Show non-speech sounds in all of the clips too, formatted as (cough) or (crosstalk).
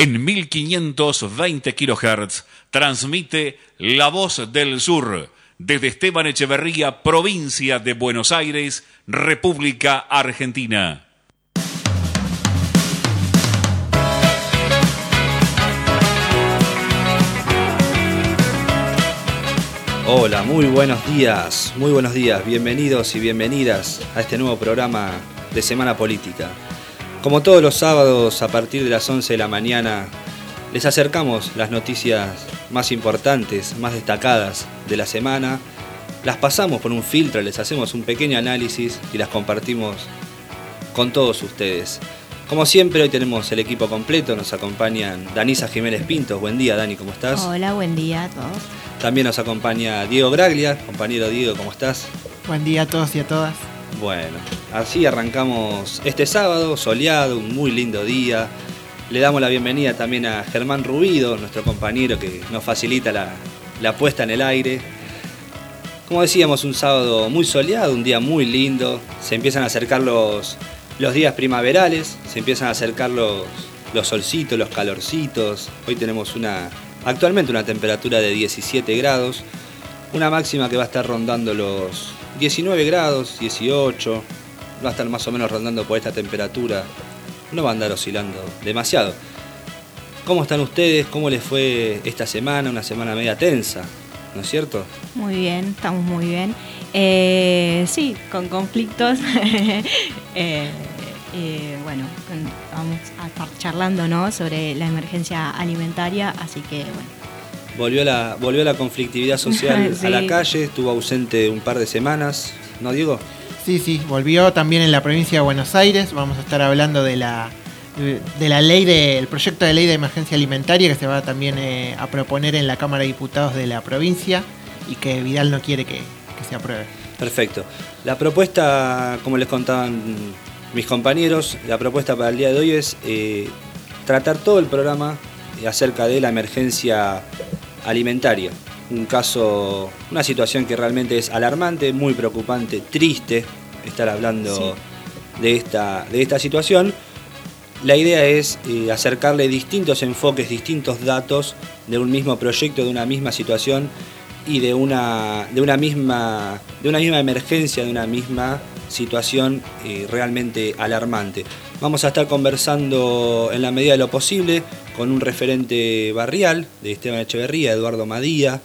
En 1520 kHz transmite La Voz del Sur desde Esteban Echeverría, provincia de Buenos Aires, República Argentina. Hola, muy buenos días, muy buenos días, bienvenidos y bienvenidas a este nuevo programa de Semana Política. Como todos los sábados a partir de las 11 de la mañana, les acercamos las noticias más importantes, más destacadas de la semana, las pasamos por un filtro, les hacemos un pequeño análisis y las compartimos con todos ustedes. Como siempre, hoy tenemos el equipo completo, nos acompañan Danisa Jiménez Pintos. Buen día, Dani, ¿cómo estás? Hola, buen día a todos. También nos acompaña Diego Graglia. Compañero Diego, ¿cómo estás? Buen día a todos y a todas. Bueno, así arrancamos este sábado, soleado, un muy lindo día. Le damos la bienvenida también a Germán Rubido, nuestro compañero que nos facilita la, puesta en el aire. Como decíamos, un sábado muy soleado, un día muy lindo. Se empiezan a acercar los, los días primaverales, se empiezan a acercar los, los solcitos, los calorcitos. Hoy tenemos una, actualmente una temperatura de 17 grados, una máxima que va a estar rondando los 19 grados, 18, va a estar más o menos rondando por esta temperatura, no va a andar oscilando demasiado. ¿Cómo están ustedes? ¿Cómo les fue esta semana? Una semana media tensa, ¿no es cierto? Muy bien, estamos muy bien. Eh, sí, con conflictos. (laughs) Eh, eh, bueno, vamos a estar charlando ¿no? sobre la emergencia alimentaria, así que bueno, Volvió la, volvió la conflictividad social (laughs) a la calle, estuvo ausente un par de semanas, ¿no, Diego? Sí, sí, volvió también en la provincia de Buenos Aires. Vamos a estar hablando de la, de la ley del proyecto de ley de emergencia alimentaria que se va también eh, a proponer en la Cámara de Diputados de la provincia y que Vidal no quiere que, se apruebe. Perfecto. La propuesta, como les contaban mis compañeros, la propuesta para el día de hoy es eh, tratar todo el programa acerca de la emergencia alimentaria. Un caso, una situación que realmente es alarmante, muy preocupante, triste estar hablando de, esta, de esta situación. La idea es eh, acercarle distintos enfoques, distintos datos de un mismo proyecto, de una misma situación y de una, de una, misma, de una misma emergencia, de una misma situación eh, realmente alarmante. Vamos a estar conversando en la medida de lo posible con un referente barrial de Esteban Echeverría, Eduardo Madía.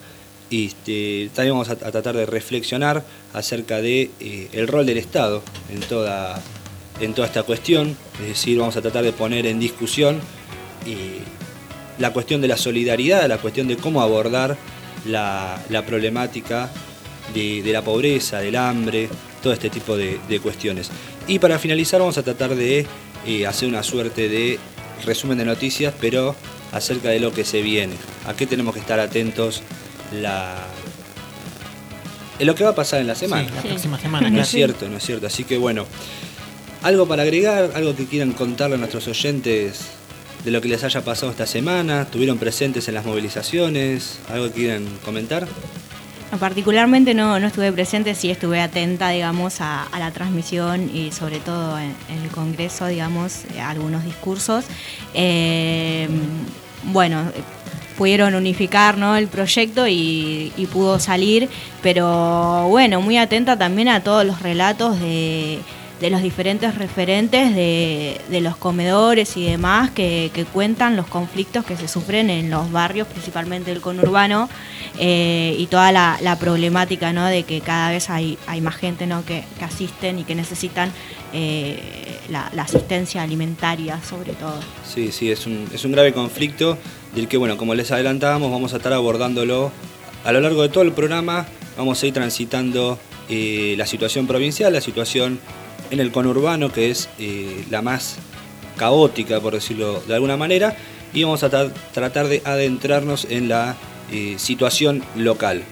Y este, también vamos a, tratar de reflexionar acerca de eh, el rol del Estado en toda, en toda esta cuestión. Es decir, vamos a tratar de poner en discusión eh, la cuestión de la solidaridad, la cuestión de cómo abordar la, problemática de, la pobreza, del hambre, todo este tipo de, cuestiones. Y para finalizar vamos a tratar de eh, hacer una suerte de resumen de noticias, pero acerca de lo que se viene. ¿A qué tenemos que estar atentos la... en lo que va a pasar en la semana? la próxima semana. No es cierto, no es cierto. Así que bueno, algo para agregar, algo que quieran contarle a nuestros oyentes de lo que les haya pasado esta semana, estuvieron presentes en las movilizaciones, algo que quieran comentar. Particularmente no, no estuve presente, sí estuve atenta, digamos, a, la transmisión y sobre todo en, el Congreso, digamos, a algunos discursos. Eh, bueno, pudieron unificar ¿no? el proyecto y, pudo salir, pero bueno, muy atenta también a todos los relatos de, los diferentes referentes de, los comedores y demás que, cuentan los conflictos que se sufren en los barrios, principalmente el conurbano, eh, y toda la, problemática ¿no? de que cada vez hay, hay más gente ¿no? que, asisten y que necesitan eh, la, asistencia alimentaria sobre todo. Sí, sí, es un, es un grave conflicto del que, bueno, como les adelantábamos, vamos a estar abordándolo a lo largo de todo el programa, vamos a ir transitando eh, la situación provincial, la situación en el conurbano, que es la más caótica, por decirlo de alguna manera, y vamos a tratar de adentrarnos en la eh, situación local.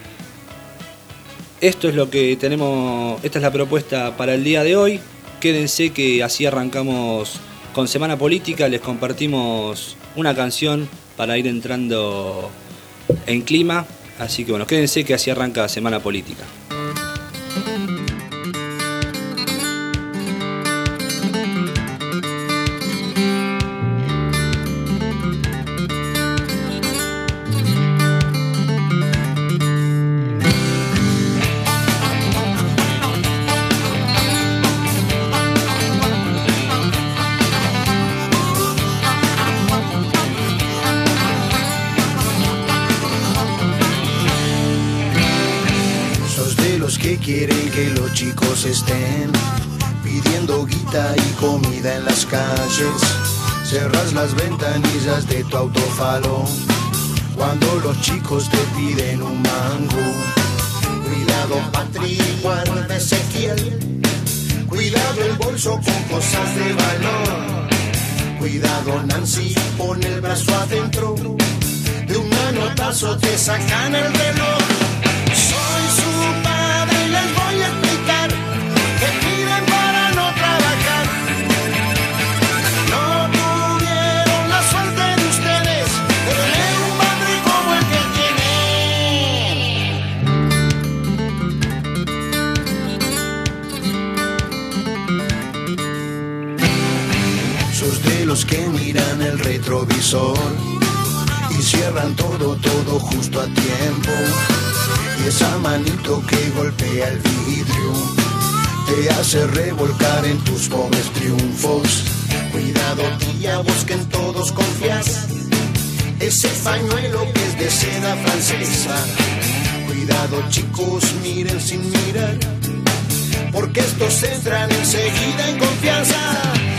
Esto es lo que tenemos, esta es la propuesta para el día de hoy. Quédense que así arrancamos con Semana Política, les compartimos una canción para ir entrando en clima. Así que bueno, quédense que así arranca Semana Política. Estén pidiendo guita y comida en las calles. Cerras las ventanillas de tu autofalo cuando los chicos te piden un mango. Cuidado, Patri, guarda Ezequiel. Cuidado el bolso con cosas de valor. Cuidado, Nancy, pon el brazo adentro. De un manotazo te sacan el reloj. Que miran el retrovisor y cierran todo, todo justo a tiempo. Y esa manito que golpea el vidrio te hace revolcar en tus pobres triunfos. Cuidado, tía, vos que en todos confías. Ese pañuelo que es de seda francesa. Cuidado, chicos, miren sin mirar. Porque estos entran enseguida en confianza.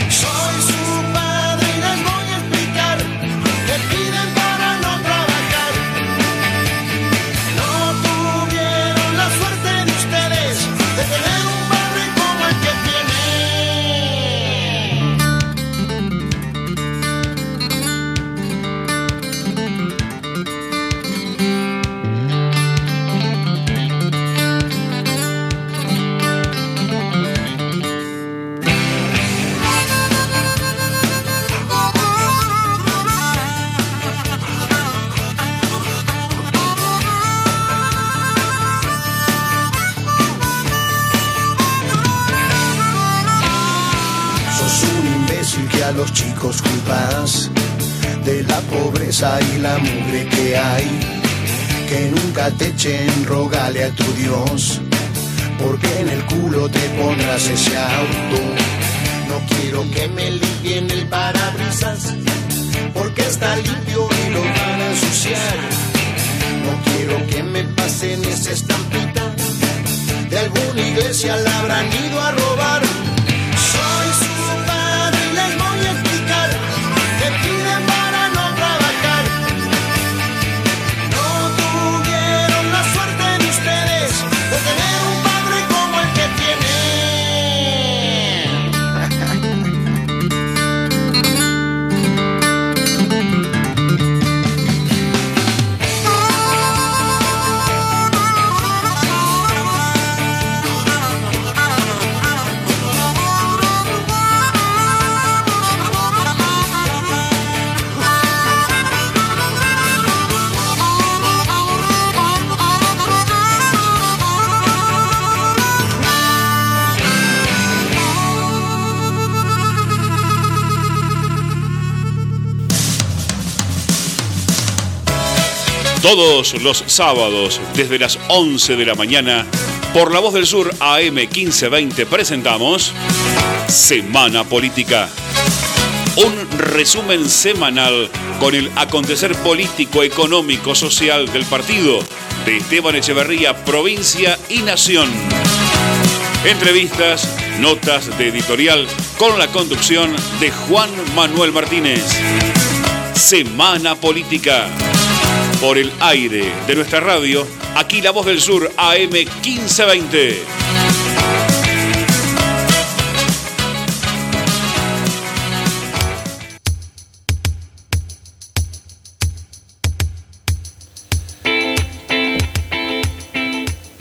La mugre que hay. Que nunca te echen, rogale a tu Dios, porque en el culo te pondrás ese auto. No quiero que me limpien el parabrisas, porque está limpio y lo van a ensuciar. No quiero que me pasen esa estampita, de alguna iglesia la habrán ido a robar. Todos los sábados, desde las 11 de la mañana, por La Voz del Sur AM 1520 presentamos Semana Política. Un resumen semanal con el acontecer político, económico, social del partido de Esteban Echeverría, provincia y nación. Entrevistas, notas de editorial con la conducción de Juan Manuel Martínez. Semana Política. Por el aire de nuestra radio, aquí La Voz del Sur AM 1520.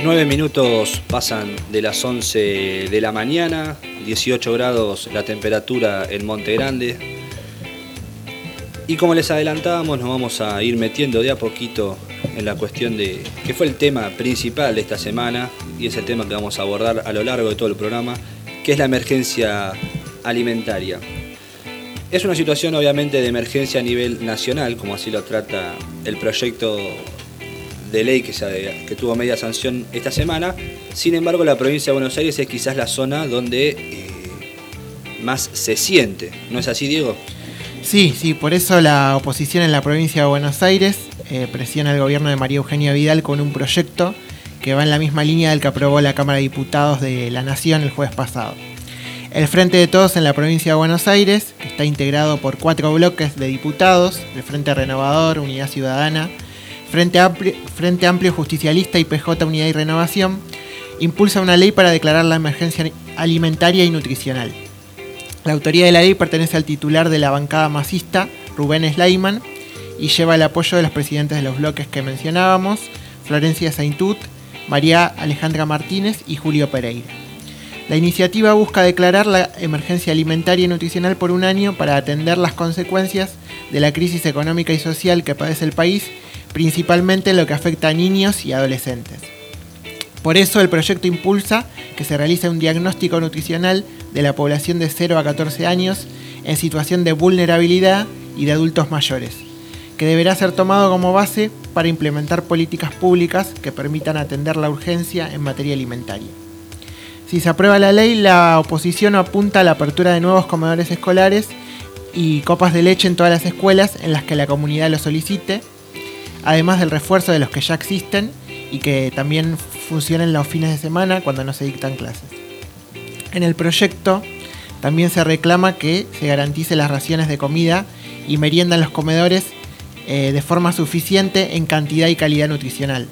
Nueve minutos pasan de las 11 de la mañana, 18 grados la temperatura en Monte Grande. Y como les adelantábamos, nos vamos a ir metiendo de a poquito en la cuestión de que fue el tema principal de esta semana y es el tema que vamos a abordar a lo largo de todo el programa, que es la emergencia alimentaria. Es una situación obviamente de emergencia a nivel nacional, como así lo trata el proyecto de ley que, se- que tuvo media sanción esta semana. Sin embargo, la provincia de Buenos Aires es quizás la zona donde eh, más se siente. ¿No es así, Diego? Sí, sí, por eso la oposición en la provincia de Buenos Aires eh, presiona al gobierno de María Eugenia Vidal con un proyecto que va en la misma línea del que aprobó la Cámara de Diputados de la Nación el jueves pasado. El Frente de Todos en la provincia de Buenos Aires, que está integrado por cuatro bloques de diputados, el Frente Renovador, Unidad Ciudadana, Frente Amplio, Frente Amplio Justicialista y PJ Unidad y Renovación, impulsa una ley para declarar la emergencia alimentaria y nutricional. La autoría de la ley pertenece al titular de la bancada masista, Rubén Sleiman, y lleva el apoyo de los presidentes de los bloques que mencionábamos, Florencia Saintut, María Alejandra Martínez y Julio Pereira. La iniciativa busca declarar la emergencia alimentaria y nutricional por un año para atender las consecuencias de la crisis económica y social que padece el país, principalmente en lo que afecta a niños y adolescentes. Por eso el proyecto impulsa que se realice un diagnóstico nutricional de la población de 0 a 14 años en situación de vulnerabilidad y de adultos mayores, que deberá ser tomado como base para implementar políticas públicas que permitan atender la urgencia en materia alimentaria. Si se aprueba la ley, la oposición apunta a la apertura de nuevos comedores escolares y copas de leche en todas las escuelas en las que la comunidad lo solicite, además del refuerzo de los que ya existen y que también funcionen los fines de semana cuando no se dictan clases. En el proyecto también se reclama que se garantice las raciones de comida y merienda en los comedores eh, de forma suficiente en cantidad y calidad nutricional.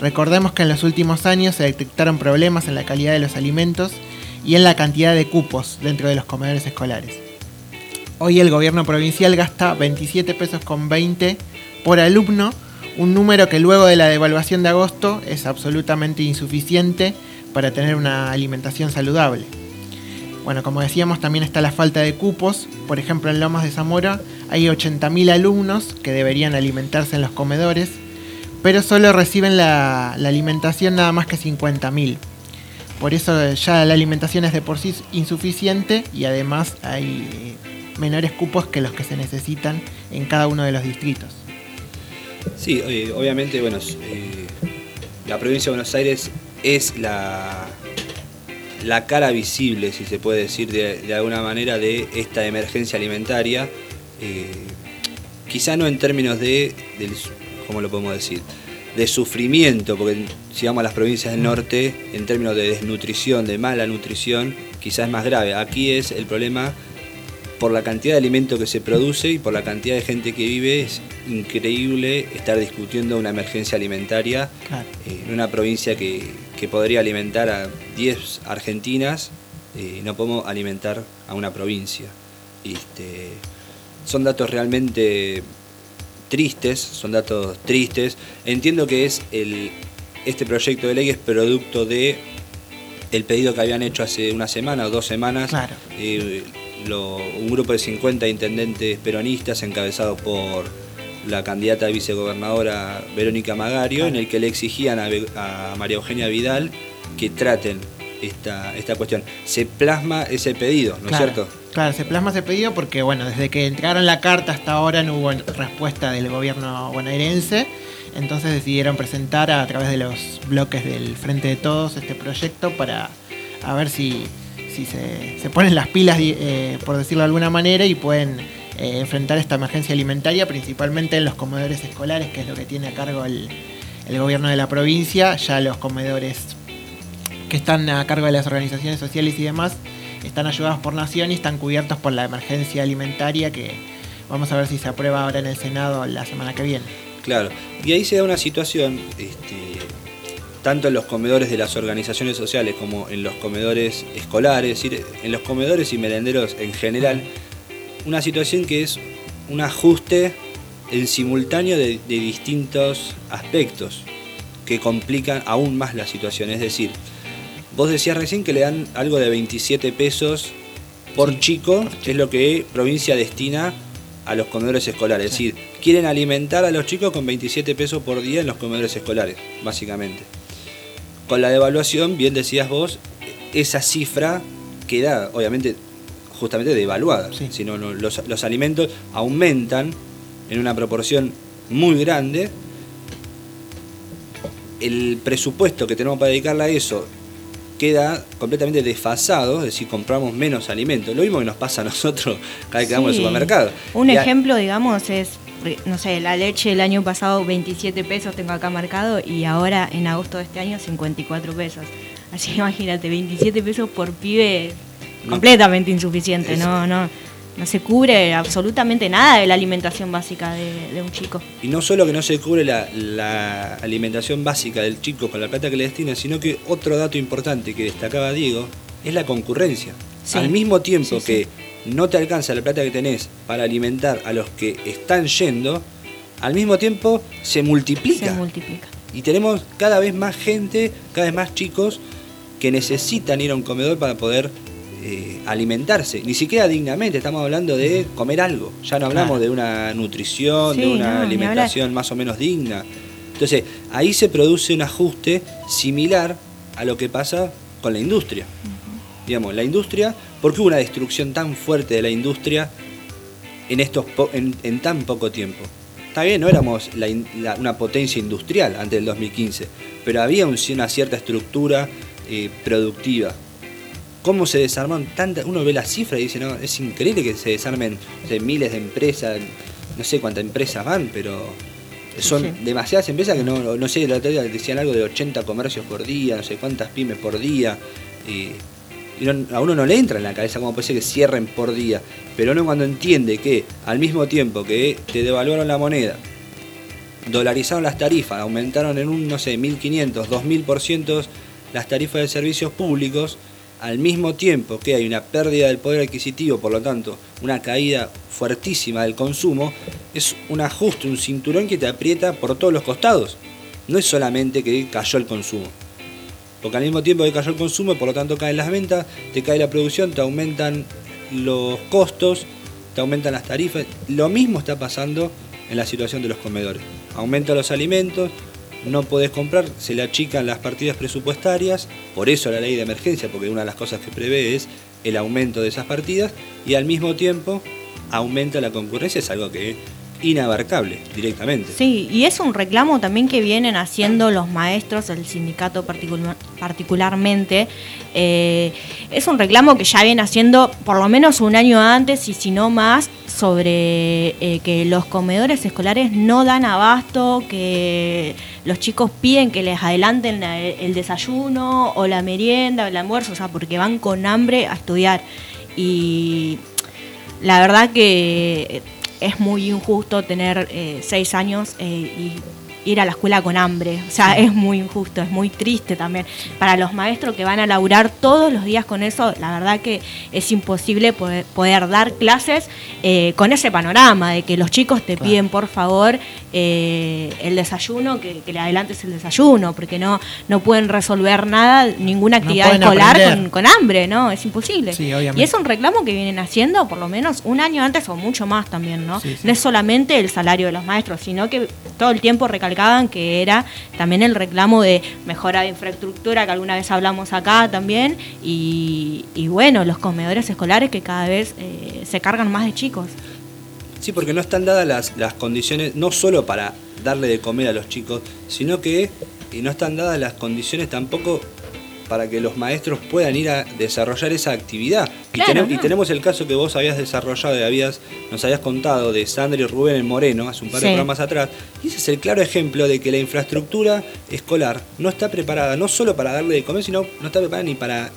Recordemos que en los últimos años se detectaron problemas en la calidad de los alimentos y en la cantidad de cupos dentro de los comedores escolares. Hoy el gobierno provincial gasta 27 pesos con 20 por alumno, un número que luego de la devaluación de agosto es absolutamente insuficiente para tener una alimentación saludable. Bueno, como decíamos, también está la falta de cupos. Por ejemplo, en Lomas de Zamora hay 80.000 alumnos que deberían alimentarse en los comedores, pero solo reciben la, alimentación nada más que 50.000. Por eso ya la alimentación es de por sí insuficiente y además hay eh, menores cupos que los que se necesitan en cada uno de los distritos. Sí, eh, obviamente, bueno, eh, la provincia de Buenos Aires es la, la cara visible, si se puede decir de, alguna manera, de esta emergencia alimentaria. Eh, quizá no en términos de, ¿cómo lo podemos decir? De sufrimiento, porque si vamos a las provincias del norte, en términos de desnutrición, de mala nutrición, quizás es más grave. Aquí es el problema por la cantidad de alimento que se produce y por la cantidad de gente que vive, es increíble estar discutiendo una emergencia alimentaria eh, en una provincia que, podría alimentar a 10 argentinas, eh, no podemos alimentar a una provincia. Este, son datos realmente tristes, son datos tristes. Entiendo que es el, este proyecto de ley es producto de el pedido que habían hecho hace una semana o dos semanas. Eh, un grupo de 50 intendentes peronistas encabezado por la candidata a vicegobernadora Verónica Magario, en el que le exigían a, María Eugenia Vidal que traten esta, esta cuestión. Se plasma ese pedido, ¿no es cierto? Claro, se plasma ese pedido porque, bueno, desde que entregaron la carta hasta ahora no hubo respuesta del gobierno bonaerense. Entonces decidieron presentar a través de los bloques del Frente de Todos este proyecto para a ver si si se, ponen las pilas, eh, por decirlo de alguna manera, y pueden eh, enfrentar esta emergencia alimentaria, principalmente en los comedores escolares, que es lo que tiene a cargo el, gobierno de la provincia. Ya los comedores que están a cargo de las organizaciones sociales y demás están ayudados por Nación y están cubiertos por la emergencia alimentaria que vamos a ver si se aprueba ahora en el Senado la semana que viene. Claro, y ahí se da una situación este, tanto en los comedores de las organizaciones sociales como en los comedores escolares, es decir, en los comedores y merenderos en general, una situación que es un ajuste en simultáneo de, distintos aspectos que complican aún más la situación. Es decir, vos decías recién que le dan algo de 27 pesos por chico, que es lo que provincia destina a los comedores escolares. Es decir, quieren alimentar a los chicos con 27 pesos por día en los comedores escolares, básicamente con la devaluación, bien decías vos, esa cifra queda obviamente justamente devaluada. sino los, alimentos aumentan en una proporción muy grande. El presupuesto que tenemos para dedicarle a eso queda completamente desfasado, es decir, compramos menos alimentos. Lo mismo que nos pasa a nosotros cada vez que vamos al supermercado. Un ejemplo, digamos, es Porque, No sé, la leche el año pasado 27 pesos tengo acá marcado y ahora en agosto de este año 54 pesos. Así que (laughs) imagínate, 27 pesos por pibe No. completamente insuficiente, no, no, no se cubre absolutamente nada de la alimentación básica de, de un chico. Y no solo que no se cubre la, la alimentación básica del chico con la plata que le destina, sino que otro dato importante que destacaba Diego es la concurrencia. Sí. Al mismo tiempo Sí, que no te alcanza la plata que tenés para alimentar a los que están yendo, al mismo tiempo se multiplica. Se multiplica. Y tenemos cada vez más gente, cada vez más chicos que necesitan ir a un comedor para poder eh, alimentarse. Ni siquiera dignamente, estamos hablando de comer algo. Ya no hablamos Claro. de una nutrición, de una no, alimentación más o menos digna. Entonces, ahí se produce un ajuste similar a lo que pasa con la industria. Digamos, la industria, ¿por qué hubo una destrucción tan fuerte de la industria en, estos po- en, en tan poco tiempo? Está bien, no éramos la in- la- una potencia industrial antes del 2015, pero había un- una cierta estructura eh, productiva. ¿Cómo se desarmaron tantas? Uno ve las cifras y dice, no, es increíble que se desarmen miles de empresas, no sé cuántas empresas van, pero son Sí. demasiadas empresas que no, no sé, el otro día decían algo de 80 comercios por día, no sé cuántas pymes por día. eh, no- a uno no le entra en la cabeza cómo puede ser que cierren por día. Pero uno cuando entiende que al mismo tiempo que te devaluaron la moneda, dolarizaron las tarifas, aumentaron en un, no sé, 1.500, 2.000% las tarifas de servicios públicos, al mismo tiempo que hay una pérdida del poder adquisitivo, por lo tanto, una caída fuertísima del consumo, es un ajuste, un cinturón que te aprieta por todos los costados. No es solamente que cayó el consumo. Porque al mismo tiempo que cayó el consumo, por lo tanto caen las ventas, te cae la producción, te aumentan los costos, te aumentan las tarifas. Lo mismo está pasando en la situación de los comedores. Aumentan los alimentos, no podés comprar, se le achican las partidas presupuestarias, por eso la ley de emergencia, porque una de las cosas que prevé es el aumento de esas partidas, y al mismo tiempo aumenta la concurrencia, es algo que inabarcable directamente. Sí, y es un reclamo también que vienen haciendo los maestros, el sindicato particular- particularmente. Eh, es un reclamo que ya viene haciendo por lo menos un año antes y si no más sobre eh, que los comedores escolares no dan abasto, que los chicos piden que les adelanten la- el desayuno o la merienda o el almuerzo, o sea, porque van con hambre a estudiar. Y la verdad que es muy injusto tener eh, seis años eh, y ir a la escuela con hambre. O sea, es muy injusto, es muy triste también. Para los maestros que van a laburar todos los días con eso, la verdad que es imposible poder, poder dar clases eh, con ese panorama de que los chicos te Claro. piden, por favor, eh, el desayuno, que, que le adelantes el desayuno, porque no, no pueden resolver nada, ninguna actividad escolar con, con hambre, ¿no? Es imposible. Sí. Y es un reclamo que vienen haciendo por lo menos un año antes o mucho más también, ¿no? Sí, sí. No es solamente el salario de los maestros, sino que todo el tiempo que era también el reclamo de mejora de infraestructura, que alguna vez hablamos acá también, y, y bueno, los comedores escolares que cada vez eh, se cargan más de chicos. Sí, porque no están dadas las, las condiciones, no solo para darle de comer a los chicos, sino que y no están dadas las condiciones tampoco para que los maestros puedan ir a desarrollar esa actividad. Y, tenemos el caso que vos habías desarrollado y habías, nos habías contado de Sandra y Rubén en Moreno hace un par de Sí. programas atrás. Y ese es el claro ejemplo de que la infraestructura escolar no está preparada, no solo para darle de comer, sino no está preparada ni para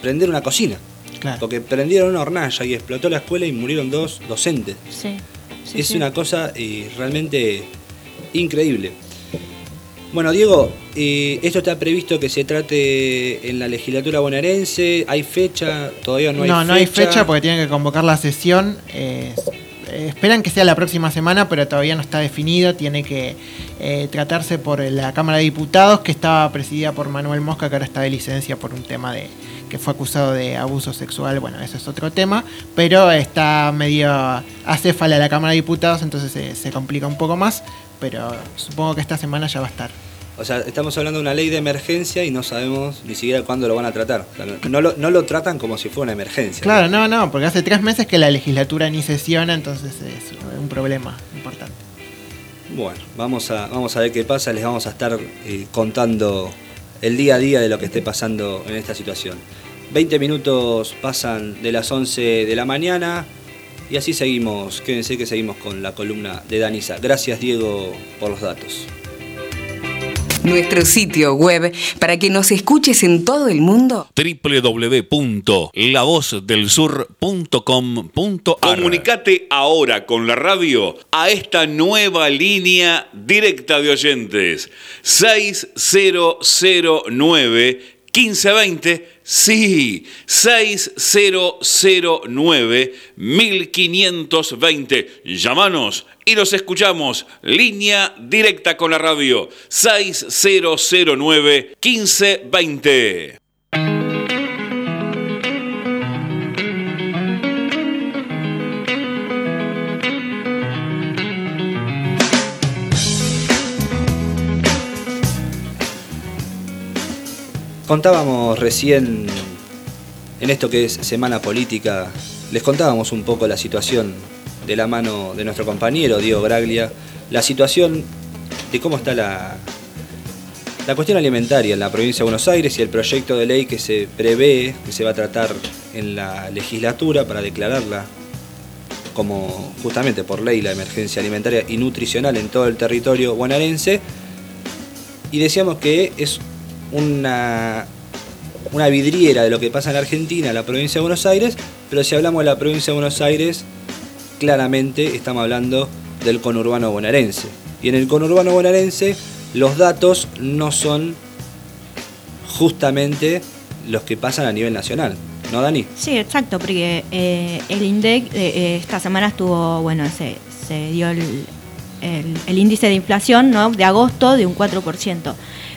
prender una cocina. Claro. Porque prendieron una hornalla y explotó la escuela y murieron dos docentes. Sí. sí, es una cosa eh, realmente increíble. Bueno, Diego, eh, esto está previsto que se trate en la legislatura bonaerense. ¿Hay fecha? Todavía no hay no, fecha. no hay fecha porque tienen que convocar la sesión. eh, esperan que sea la próxima semana, pero todavía no está definido. Tiene que eh, tratarse por la Cámara de Diputados, que estaba presidida por Manuel Mosca, que ahora está de licencia por un tema de que fue acusado de abuso sexual. Bueno, eso es otro tema, pero está medio acéfala la Cámara de Diputados, entonces se- se complica un poco más. Pero supongo que esta semana ya va a estar. O sea, estamos hablando de una ley de emergencia y no sabemos ni siquiera cuándo lo van a tratar. O sea, no, no lo, no lo tratan como si fuera una emergencia. Claro, no, no, porque hace tres meses que la legislatura ni sesiona, entonces es un problema importante. Bueno, vamos a, vamos a ver qué pasa. Les vamos a estar eh, contando el día a día de lo que esté pasando en esta situación. 20 minutos pasan de las 11 de la mañana. Y así seguimos, quédense que seguimos con la columna de Danisa. Gracias Diego por los datos. Nuestro sitio web para que nos escuches en todo el mundo. www.lavozdelsur.com.ar Comunicate ahora con la radio a esta nueva línea directa de oyentes. 6009 1520, sí, 6009 1520. Llámanos y los escuchamos. Línea directa con la radio 6009 1520. Contábamos recién, en esto que es Semana Política, les contábamos un poco la situación de la mano de nuestro compañero Diego Graglia, la situación de cómo está la, la cuestión alimentaria en la provincia de Buenos Aires y el proyecto de ley que se prevé, que se va a tratar en la legislatura para declararla como justamente por ley la emergencia alimentaria y nutricional en todo el territorio bonaerense. Y decíamos que es una, una vidriera de lo que pasa en Argentina, en la provincia de Buenos Aires, pero si hablamos de la provincia de Buenos Aires, claramente estamos hablando del conurbano bonaerense. Y en el conurbano bonaerense los datos no son justamente los que pasan a nivel nacional. ¿No, Dani? Sí, exacto, porque eh, el INDEC eh, eh, esta semana estuvo, bueno, se, dio el, índice de inflación ¿no? de agosto de un 4%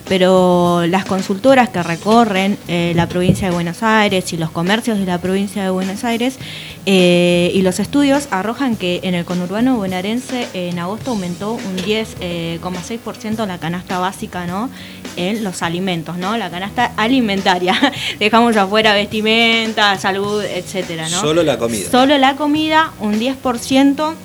pero las consultoras que recorren la provincia de Buenos Aires y los comercios de la provincia de Buenos Aires eh, y los estudios arrojan que en el conurbano bonaerense en agosto aumentó un 10,6% la canasta básica ¿no? en los alimentos, ¿no? la canasta alimentaria. (laughs) Dejamos afuera vestimenta, salud, etcétera. ¿no? Solo la comida. Solo la comida, un 10%.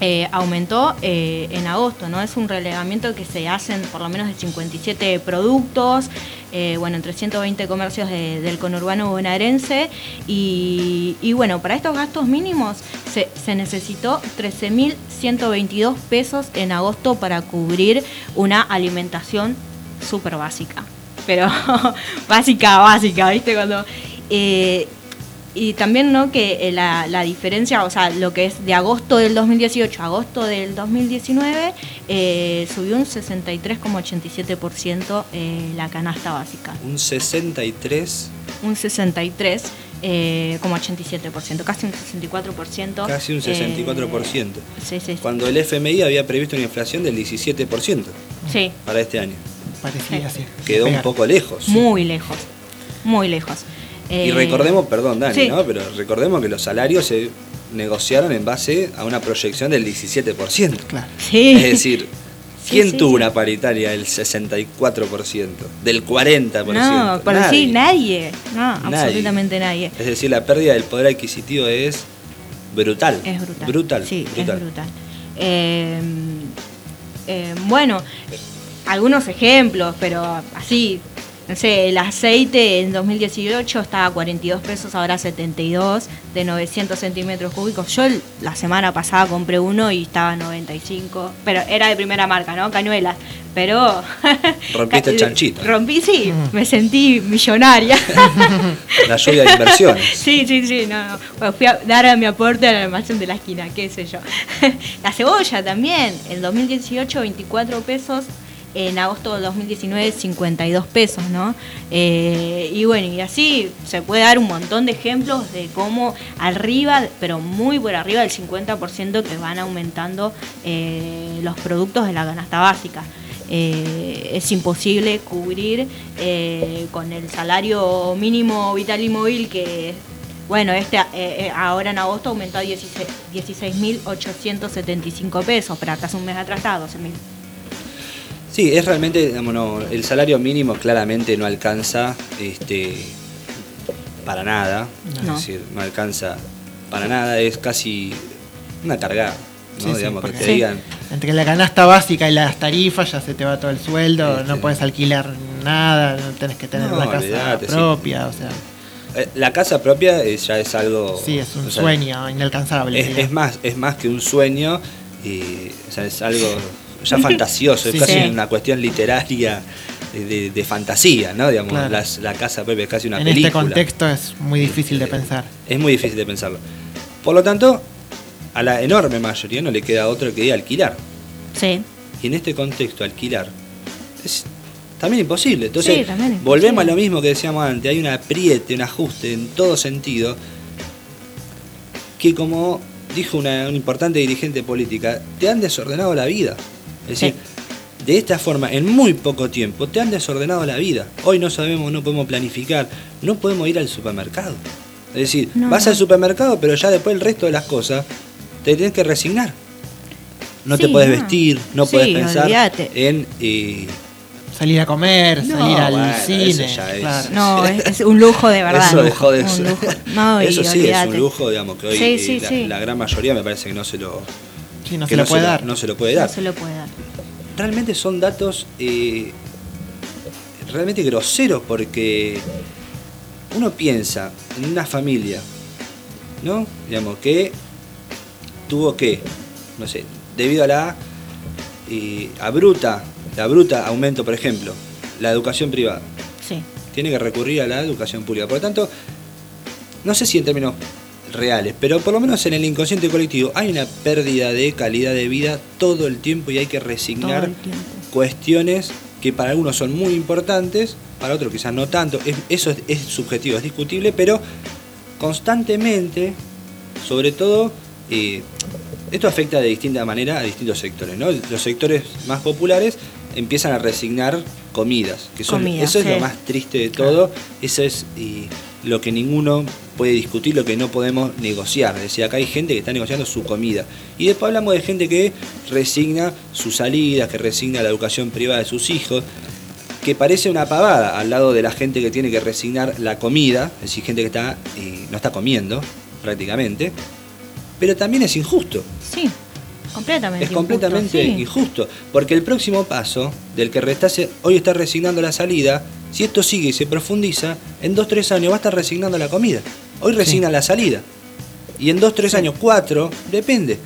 Eh, aumentó eh, en agosto, ¿no? Es un relevamiento que se hacen por lo menos de 57 productos, eh, bueno, en 320 comercios de- del conurbano bonaerense y, y, bueno, para estos gastos mínimos se, se necesitó 13.122 pesos en agosto para cubrir una alimentación súper básica, pero (laughs) básica, básica, ¿viste? Cuando... eh, y también, ¿no? Que eh, la, la diferencia, o sea, lo que es de agosto del 2018 a agosto del 2019, eh, subió un 63,87% eh, la canasta básica. Un 63, Un 63,87%, eh, como 87%, casi un 64%. casi un eh, 64%. sí, sí, sí. Cuando el FMI había previsto una inflación del 17% Sí, para este año. Parecía así. Quedó un poco lejos. muy lejos, muy lejos. Y Eh, recordemos, perdón Dani, sí. ¿no? pero recordemos que los salarios se negociaron en base a una proyección del 17%. Claro. Sí. Es decir, ¿quién sí, tuvo sí. una paritaria del 64%? Del 40%? No, por decir nadie. No, Nadie. absolutamente nadie. Es decir, la pérdida del poder adquisitivo es brutal. Es brutal. Brutal. Sí, brutal. es brutal. Eh, eh, bueno, algunos ejemplos, pero así, no sé, el aceite en 2018 estaba a 42 pesos, ahora 72, de 900 centímetros cúbicos. Yo la semana pasada compré uno y estaba a 95, pero era de primera marca, ¿no? Cañuelas. Pero. (laughs) Rompiste el chanchito. Rompí, sí, me sentí millonaria. (laughs) La lluvia de inversiones. (laughs) Sí, sí, sí, no, no. Bueno, fui a dar a mi aporte al almacén de la esquina, qué sé yo. la cebolla también, en 2018 24 pesos, en agosto del 2019 52 pesos, ¿no? Eh, y bueno, y así se puede dar un montón de ejemplos de cómo arriba, pero muy por arriba del 50% que van aumentando eh, los productos de la canasta básica. Eh, es imposible cubrir con el salario mínimo vital y móvil que bueno este ahora en agosto aumentó a 16 16.875 pesos pero acá hace un mes atrás estaba 12.000 Sí, es realmente, el salario mínimo claramente no alcanza este, para nada. No. Es decir, no alcanza para nada, es casi una cargada. ¿no? Sí, sí, digamos, que te digan, Entre la canasta básica y las tarifas ya se te va todo el sueldo, Sí, no puedes alquilar nada, no tenés que tener No, una casa olvidate, propia, o sea. eh, la casa propia ya es algo. Sí, es un o sea, sueño inalcanzable. Es, es más, es más que un sueño y o sea, es algo ya (laughs) fantasioso, Sí, es casi sí. una cuestión literaria de, de- de fantasía, ¿no? Digamos, Claro. las- la casa propia es casi una en película. este contexto es muy difícil de pensar. Es muy difícil de pensarlo. Por lo tanto, a la enorme mayoría no le queda otro que alquilar. Sí. Y en este contexto, alquilar es también imposible. Entonces, Sí, también imposible. volvemos a lo mismo que decíamos antes. Hay un apriete, un ajuste en todo sentido. Que como dijo una, una importante dirigente política, te han desordenado la vida. Es decir, de esta forma, en muy poco tiempo, te han desordenado la vida. Hoy no sabemos, no podemos planificar, no podemos ir al supermercado. Es decir, No, vas no. al supermercado, pero ya después el resto de las cosas te tienes que resignar. No te puedes no. vestir, no Sí, puedes pensar en... eh, Salir a comer, No, salir al bueno, eso cine. ya es- claro. No, (laughs) es, es un lujo de verdad. Eso dejó de un lujo. No, (laughs) y Eso sí es un lujo, digamos, que hoy Sí, eh, sí, la, sí. la gran mayoría me parece que no se lo, Sí, no que se lo puede lo- dar. no se lo puede No dar. se lo puede dar. Realmente son datos eh, realmente groseros porque uno piensa en una familia, ¿no? Digamos, que tuvo que, no sé, debido a la eh, abruta, la bruta aumento, por ejemplo, la educación privada. Sí. tiene que recurrir a la educación pública. Por lo tanto, no sé si en términos reales, pero por lo menos en el inconsciente colectivo hay una pérdida de calidad de vida todo el tiempo y hay que resignar cuestiones que para algunos son muy importantes, para otros quizás no tanto. Es- eso es, es subjetivo, es discutible, pero constantemente, sobre todo, eh, esto afecta de distinta manera a distintos sectores. ¿no? Los sectores más populares empiezan a resignar comidas, que son, eso es lo más triste de todo, eso es lo que ninguno puede discutir, lo que no podemos negociar. Es decir, acá hay gente que está negociando su comida. Y después hablamos de gente que resigna sus salidas, que resigna la educación privada de sus hijos, que parece una pavada al lado de la gente que tiene que resignar la comida, es decir, gente que está, eh, no está comiendo prácticamente, pero también es injusto. Sí, completamente. Es completamente injusto, sí. porque el próximo paso del que restase, hoy está resignando la salida, si esto sigue y se profundiza, en dos tres años va a estar resignando la comida. Hoy resigna la salida. Y en dos tres años, cuatro, depende.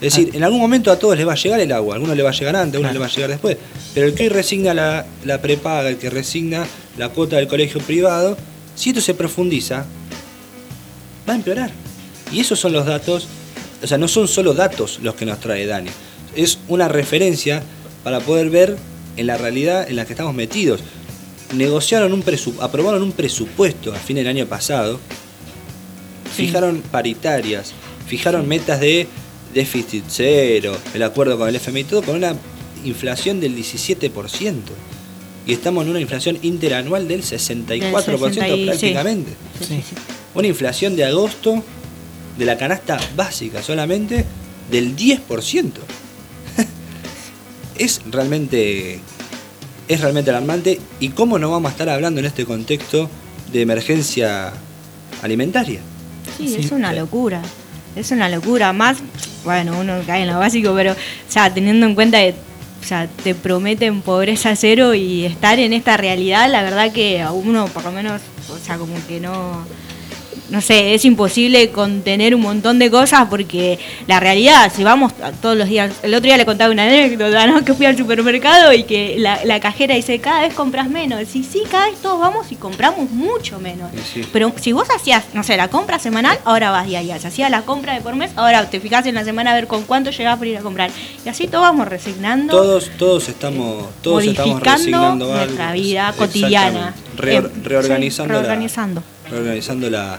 Es decir, en algún momento a todos les va a llegar el agua, a algunos les va a llegar antes, a algunos les va a llegar después. Pero el que hoy resigna la, la prepaga, el que resigna la cuota del colegio privado, si esto se profundiza, va a empeorar. Y esos son los datos, o sea, no son solo datos los que nos trae Dani, es una referencia para poder ver en la realidad en la que estamos metidos. Negociaron un presu- aprobaron un presupuesto a fin del año pasado, Sí. fijaron paritarias, fijaron metas de déficit cero, el acuerdo con el FMI y todo, con una inflación del 17%. Y estamos en una inflación interanual del 64% Del 60 y- sí. prácticamente. Sí, sí. Una inflación de agosto de la canasta básica solamente del 10%. (laughs) es realmente es realmente alarmante y cómo no vamos a estar hablando en este contexto de emergencia alimentaria. Sí, Sí, es una locura. Es una locura. Más, bueno, uno cae en lo básico, pero, o sea, teniendo en cuenta que, o sea, te prometen pobreza cero y estar en esta realidad, la verdad que a uno, por lo menos, o sea, como que no. No sé, es imposible contener un montón de cosas porque la realidad, si vamos todos los días, el otro día le contaba una anécdota, ¿no? (laughs) Que fui al supermercado y que la, la cajera dice, cada vez compras menos. Y sí, cada vez todos vamos y compramos mucho menos. Sí. Pero si vos hacías, no sé, la compra semanal, ahora vas día a día. Si hacías la compra de por mes, ahora te fijas en la semana a ver con cuánto llegás para ir a comprar. Y así todos vamos resignando. Todos, todos estamos, todos estamos modificando resignando nuestra algo. vida cotidiana. Reor- Eh, reorganizando, sí, reorganizando. La, reorganizando la,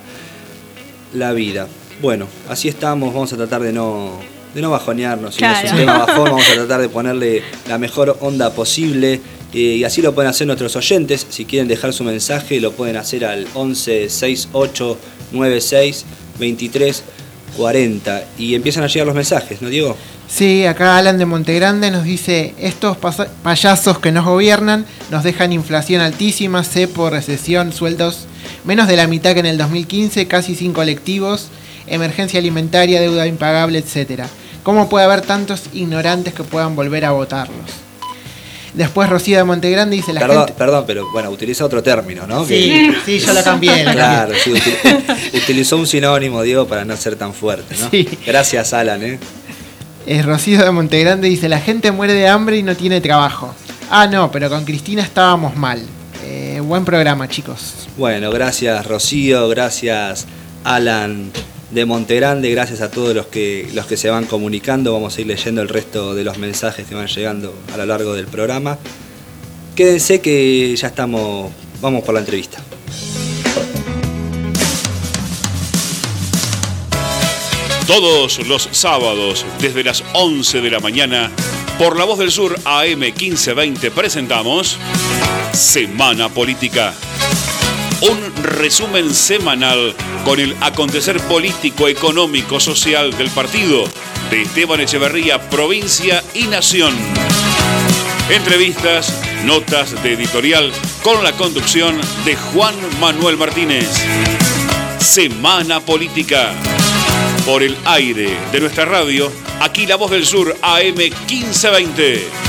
la vida. Bueno, así estamos, vamos a tratar de no, de no bajonearnos. Si no es un tema (laughs) bajón, vamos a tratar de ponerle la mejor onda posible. eh, y así lo pueden hacer nuestros oyentes. Si quieren dejar su mensaje, lo pueden hacer al 11 68 96 23 40. Y empiezan a llegar los mensajes, ¿no, Diego? Sí, acá Alan de Montegrande nos dice, estos payasos que nos gobiernan nos dejan inflación altísima, cepo, recesión, sueldos menos de la mitad que en el 2015, casi sin colectivos, emergencia alimentaria, deuda impagable, etc. ¿Cómo puede haber tantos ignorantes que puedan volver a votarlos? Después Rocío de Montegrande dice la perdón, gente. Perdón, pero bueno, utiliza otro término, ¿no? Sí, sí, yo lo cambié. lo Claro, cambié. sí, util- (laughs) utilizó un sinónimo, Diego, para no ser tan fuerte, ¿no? Sí. Gracias, Alan, ¿eh? Eh, Rocío de Montegrande dice la gente muere de hambre y no tiene trabajo. Ah, no, pero con Cristina estábamos mal. Eh, buen programa, chicos. Bueno, gracias Rocío, gracias Alan de Montegrande, gracias a todos los que, los que se van comunicando. Vamos a ir leyendo el resto de los mensajes que van llegando a lo largo del programa. Quédense que ya estamos, vamos por la entrevista. Todos los sábados, desde las 11 de la mañana, por La Voz del Sur AM 1520 presentamos Semana Política. Un resumen semanal con el acontecer político, económico, social del partido de Esteban Echeverría, provincia y nación. Entrevistas, notas de editorial con la conducción de Juan Manuel Martínez. Semana Política. Por el aire de nuestra radio, aquí La Voz del Sur AM 1520.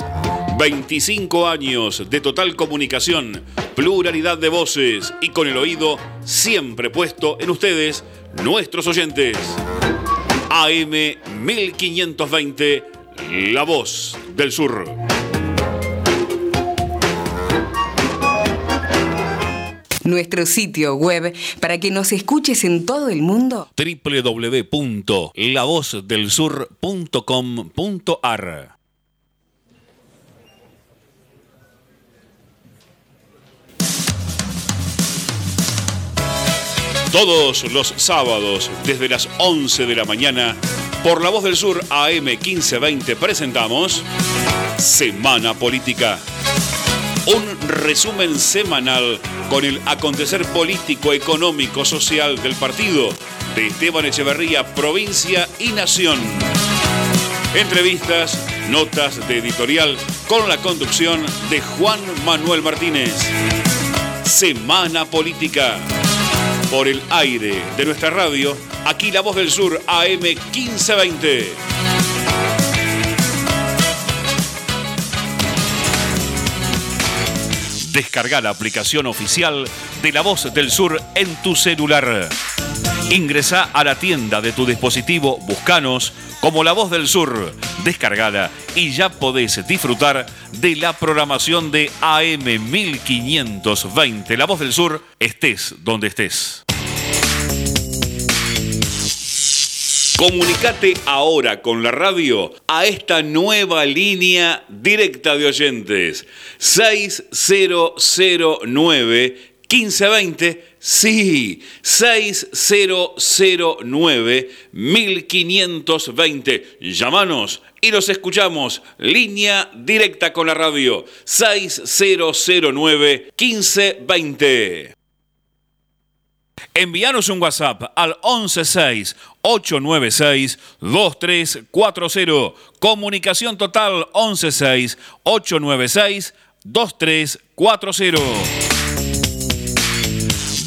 25 años de total comunicación, pluralidad de voces y con el oído siempre puesto en ustedes, nuestros oyentes. AM 1520, La Voz del Sur. Nuestro sitio web para que nos escuches en todo el mundo. www.lavozdelsur.com.ar Todos los sábados, desde las 11 de la mañana, por La Voz del Sur AM 1520 presentamos Semana Política. Un resumen semanal con el acontecer político, económico, social del partido de Esteban Echeverría, provincia y nación. Entrevistas, notas de editorial con la conducción de Juan Manuel Martínez. Semana Política. Por el aire de nuestra radio, aquí La Voz del Sur AM 1520. Descarga la aplicación oficial de La Voz del Sur en tu celular. Ingresa a la tienda de tu dispositivo, buscanos como La Voz del Sur, descargala y ya podés disfrutar de la programación de AM 1520 La Voz del Sur, estés donde estés. Comunicate ahora con la radio a esta nueva línea directa de oyentes. 6009 1520. Sí, 6009 1520. Llámanos y nos escuchamos. Línea directa con la radio. 6009 1520. Envíanos un WhatsApp al 116-896-2340. Comunicación total 116-896-2340.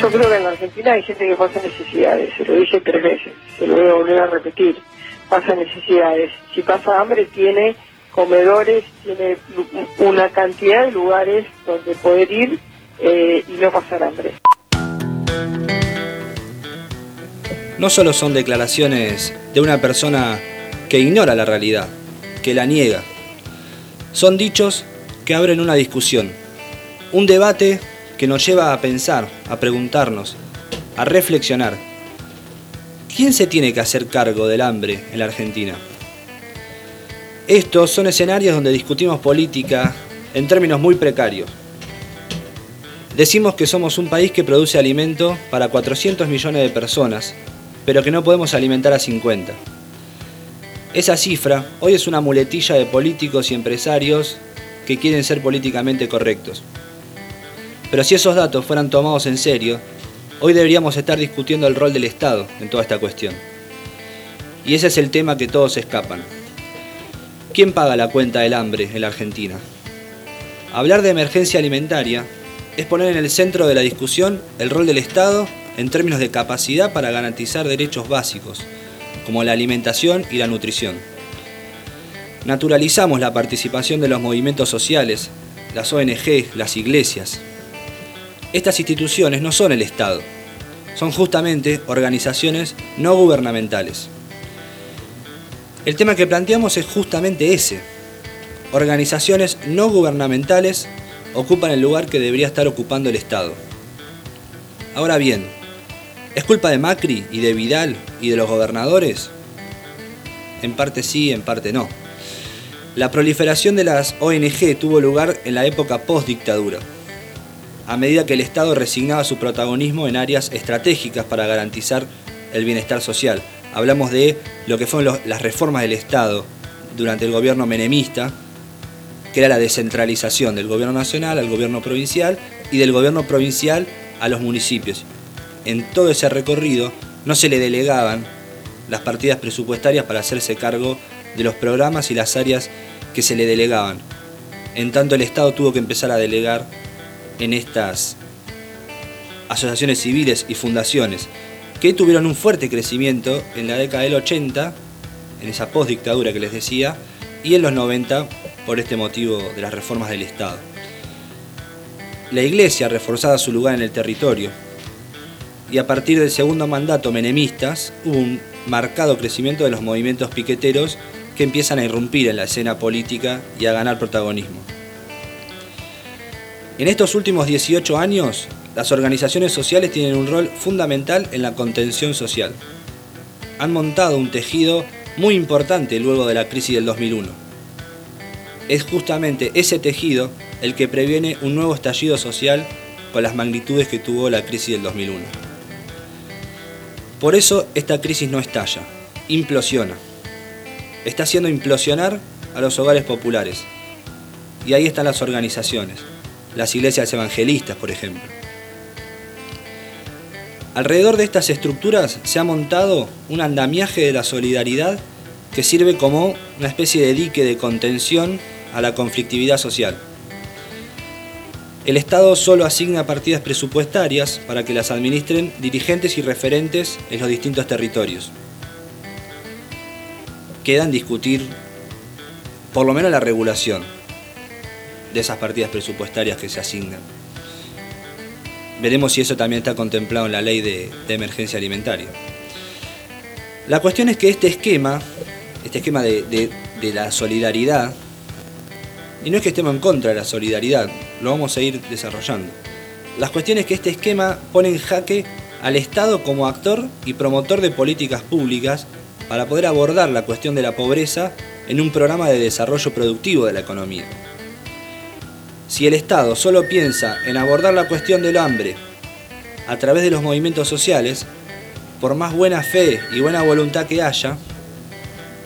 Yo creo que en la Argentina hay gente que pasa necesidades, se lo dije tres veces, se lo voy a volver a repetir, pasa necesidades. Si pasa hambre tiene comedores, tiene una cantidad de lugares donde poder ir eh, y no pasar hambre. no solo son declaraciones de una persona que ignora la realidad, que la niega. Son dichos que abren una discusión, un debate que nos lleva a pensar, a preguntarnos, a reflexionar. ¿Quién se tiene que hacer cargo del hambre en la Argentina? Estos son escenarios donde discutimos política en términos muy precarios. Decimos que somos un país que produce alimento para 400 millones de personas, pero que no podemos alimentar a 50. Esa cifra hoy es una muletilla de políticos y empresarios que quieren ser políticamente correctos. Pero si esos datos fueran tomados en serio, hoy deberíamos estar discutiendo el rol del Estado en toda esta cuestión. Y ese es el tema que todos escapan. ¿Quién paga la cuenta del hambre en la Argentina? Hablar de emergencia alimentaria es poner en el centro de la discusión el rol del Estado en términos de capacidad para garantizar derechos básicos, como la alimentación y la nutrición. Naturalizamos la participación de los movimientos sociales, las ONG, las iglesias, estas instituciones no son el Estado, son justamente organizaciones no gubernamentales. El tema que planteamos es justamente ese. Organizaciones no gubernamentales ocupan el lugar que debería estar ocupando el Estado. Ahora bien, ¿es culpa de Macri y de Vidal y de los gobernadores? En parte sí, en parte no. La proliferación de las ONG tuvo lugar en la época post-dictadura a medida que el Estado resignaba su protagonismo en áreas estratégicas para garantizar el bienestar social. Hablamos de lo que fueron las reformas del Estado durante el gobierno menemista, que era la descentralización del gobierno nacional al gobierno provincial y del gobierno provincial a los municipios. En todo ese recorrido no se le delegaban las partidas presupuestarias para hacerse cargo de los programas y las áreas que se le delegaban. En tanto el Estado tuvo que empezar a delegar en estas asociaciones civiles y fundaciones que tuvieron un fuerte crecimiento en la década del 80, en esa postdictadura que les decía, y en los 90 por este motivo de las reformas del Estado. La Iglesia reforzaba su lugar en el territorio y a partir del segundo mandato menemistas hubo un marcado crecimiento de los movimientos piqueteros que empiezan a irrumpir en la escena política y a ganar protagonismo. En estos últimos 18 años, las organizaciones sociales tienen un rol fundamental en la contención social. Han montado un tejido muy importante luego de la crisis del 2001. Es justamente ese tejido el que previene un nuevo estallido social con las magnitudes que tuvo la crisis del 2001. Por eso esta crisis no estalla, implosiona. Está haciendo implosionar a los hogares populares. Y ahí están las organizaciones las iglesias evangelistas, por ejemplo. Alrededor de estas estructuras se ha montado un andamiaje de la solidaridad que sirve como una especie de dique de contención a la conflictividad social. El Estado solo asigna partidas presupuestarias para que las administren dirigentes y referentes en los distintos territorios. Queda discutir por lo menos la regulación, de esas partidas presupuestarias que se asignan. Veremos si eso también está contemplado en la ley de, emergencia alimentaria. La cuestión es que este esquema, este esquema de, la solidaridad, y no es que estemos en contra de la solidaridad, lo vamos a ir desarrollando. La cuestión es que este esquema pone en jaque al Estado como actor y promotor de políticas públicas para poder abordar la cuestión de la pobreza en un programa de desarrollo productivo de la economía. Si el Estado solo piensa en abordar la cuestión del hambre a través de los movimientos sociales, por más buena fe y buena voluntad que haya,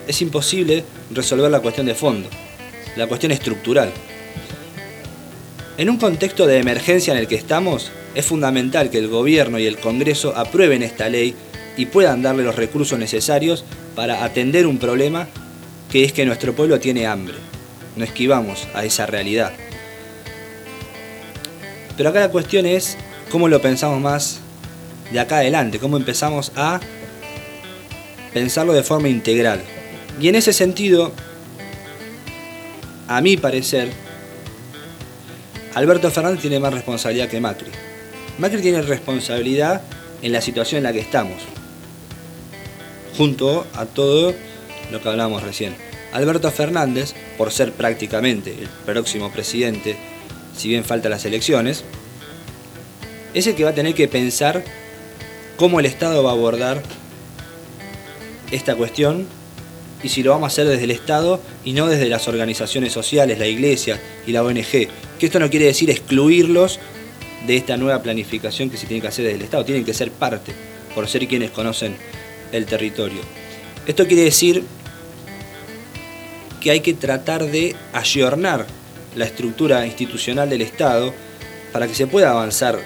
es imposible resolver la cuestión de fondo, la cuestión estructural. En un contexto de emergencia en el que estamos, es fundamental que el gobierno y el Congreso aprueben esta ley y puedan darle los recursos necesarios para atender un problema que es que nuestro pueblo tiene hambre. No esquivamos a esa realidad. Pero acá la cuestión es cómo lo pensamos más de acá adelante, cómo empezamos a pensarlo de forma integral. Y en ese sentido, a mi parecer, Alberto Fernández tiene más responsabilidad que Macri. Macri tiene responsabilidad en la situación en la que estamos. junto a todo lo que hablábamos recién. Alberto Fernández, por ser prácticamente el próximo presidente, si bien faltan las elecciones, es el que va a tener que pensar cómo el Estado va a abordar esta cuestión y si lo vamos a hacer desde el Estado y no desde las organizaciones sociales, la Iglesia y la ONG. Que esto no quiere decir excluirlos de esta nueva planificación que se tiene que hacer desde el Estado, tienen que ser parte, por ser quienes conocen el territorio. Esto quiere decir que hay que tratar de ayornar la estructura institucional del Estado para que se pueda avanzar,